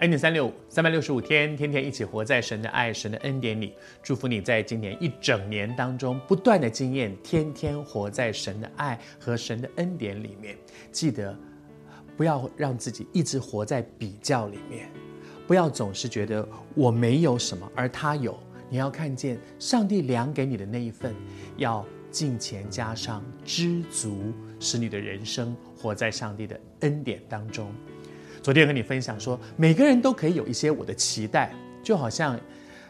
恩典三六五，三百六十五天，天天一起活在神的爱、神的恩典里。祝福你在今年一整年当中，不断的经验，天天活在神的爱和神的恩典里面。记得不要让自己一直活在比较里面，不要总是觉得我没有什么，而他有。你要看见上帝量给你的那一份，要敬前加上知足，使你的人生活在上帝的恩典当中。昨天和你分享说，每个人都可以有一些我的期待，就好像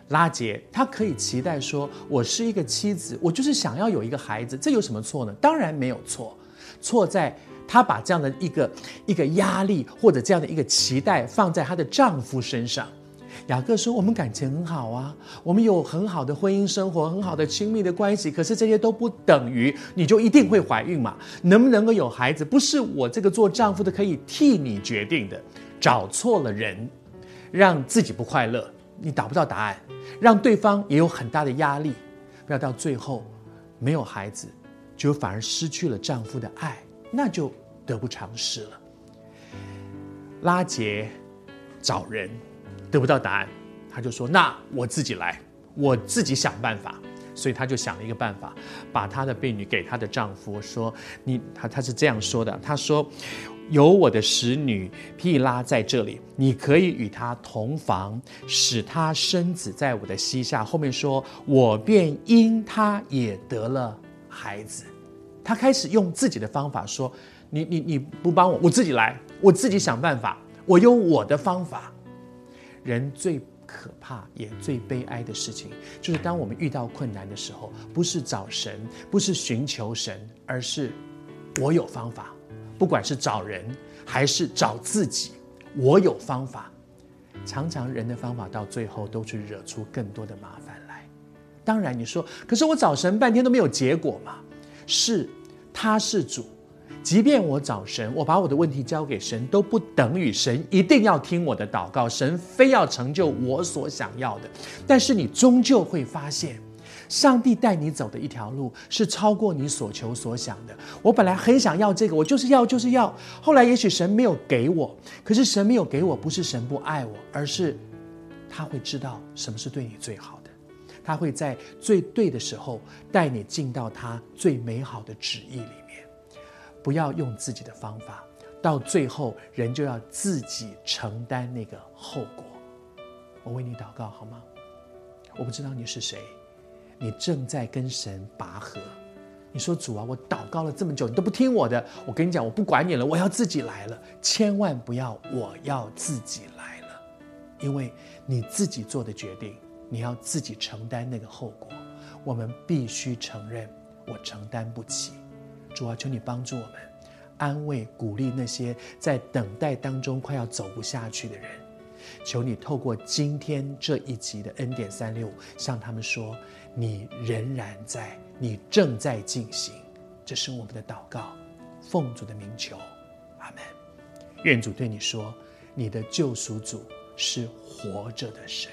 拉杰，他可以期待说，我是一个妻子，我就是想要有一个孩子，这有什么错呢？当然没有错，错在她把这样的一个一个压力或者这样的一个期待放在她的丈夫身上。雅各说：“我们感情很好啊，我们有很好的婚姻生活，很好的亲密的关系。可是这些都不等于你就一定会怀孕嘛？能不能够有孩子，不是我这个做丈夫的可以替你决定的。找错了人，让自己不快乐，你找不到答案，让对方也有很大的压力，不要到最后没有孩子，就反而失去了丈夫的爱，那就得不偿失了。拉结找人。”得不到答案，他就说：“那我自己来，我自己想办法。”所以他就想了一个办法，把他的婢女给他的丈夫说：“你他他是这样说的，他说有我的使女毗拉在这里，你可以与她同房，使她生子在我的膝下。后面说，我便因她也得了孩子。他开始用自己的方法说：你你你不帮我，我自己来，我自己想办法，我用我的方法。”人最可怕也最悲哀的事情，就是当我们遇到困难的时候，不是找神，不是寻求神，而是我有方法。不管是找人还是找自己，我有方法。常常人的方法到最后都去惹出更多的麻烦来。当然你说，可是我找神半天都没有结果嘛？是，他是主。即便我找神，我把我的问题交给神，都不等于神一定要听我的祷告，神非要成就我所想要的。但是你终究会发现，上帝带你走的一条路是超过你所求所想的。我本来很想要这个，我就是要就是要。后来也许神没有给我，可是神没有给我，不是神不爱我，而是他会知道什么是对你最好的，他会在最对的时候带你进到他最美好的旨意里。不要用自己的方法，到最后人就要自己承担那个后果。我为你祷告好吗？我不知道你是谁，你正在跟神拔河。你说主啊，我祷告了这么久，你都不听我的。我跟你讲，我不管你了，我要自己来了。千万不要，我要自己来了，因为你自己做的决定，你要自己承担那个后果。我们必须承认，我承担不起。主啊，求你帮助我们，安慰、鼓励那些在等待当中快要走不下去的人。求你透过今天这一集的恩典三六五，向他们说：你仍然在，你正在进行。这是我们的祷告，奉主的名求，阿门。愿主对你说：你的救赎主是活着的神。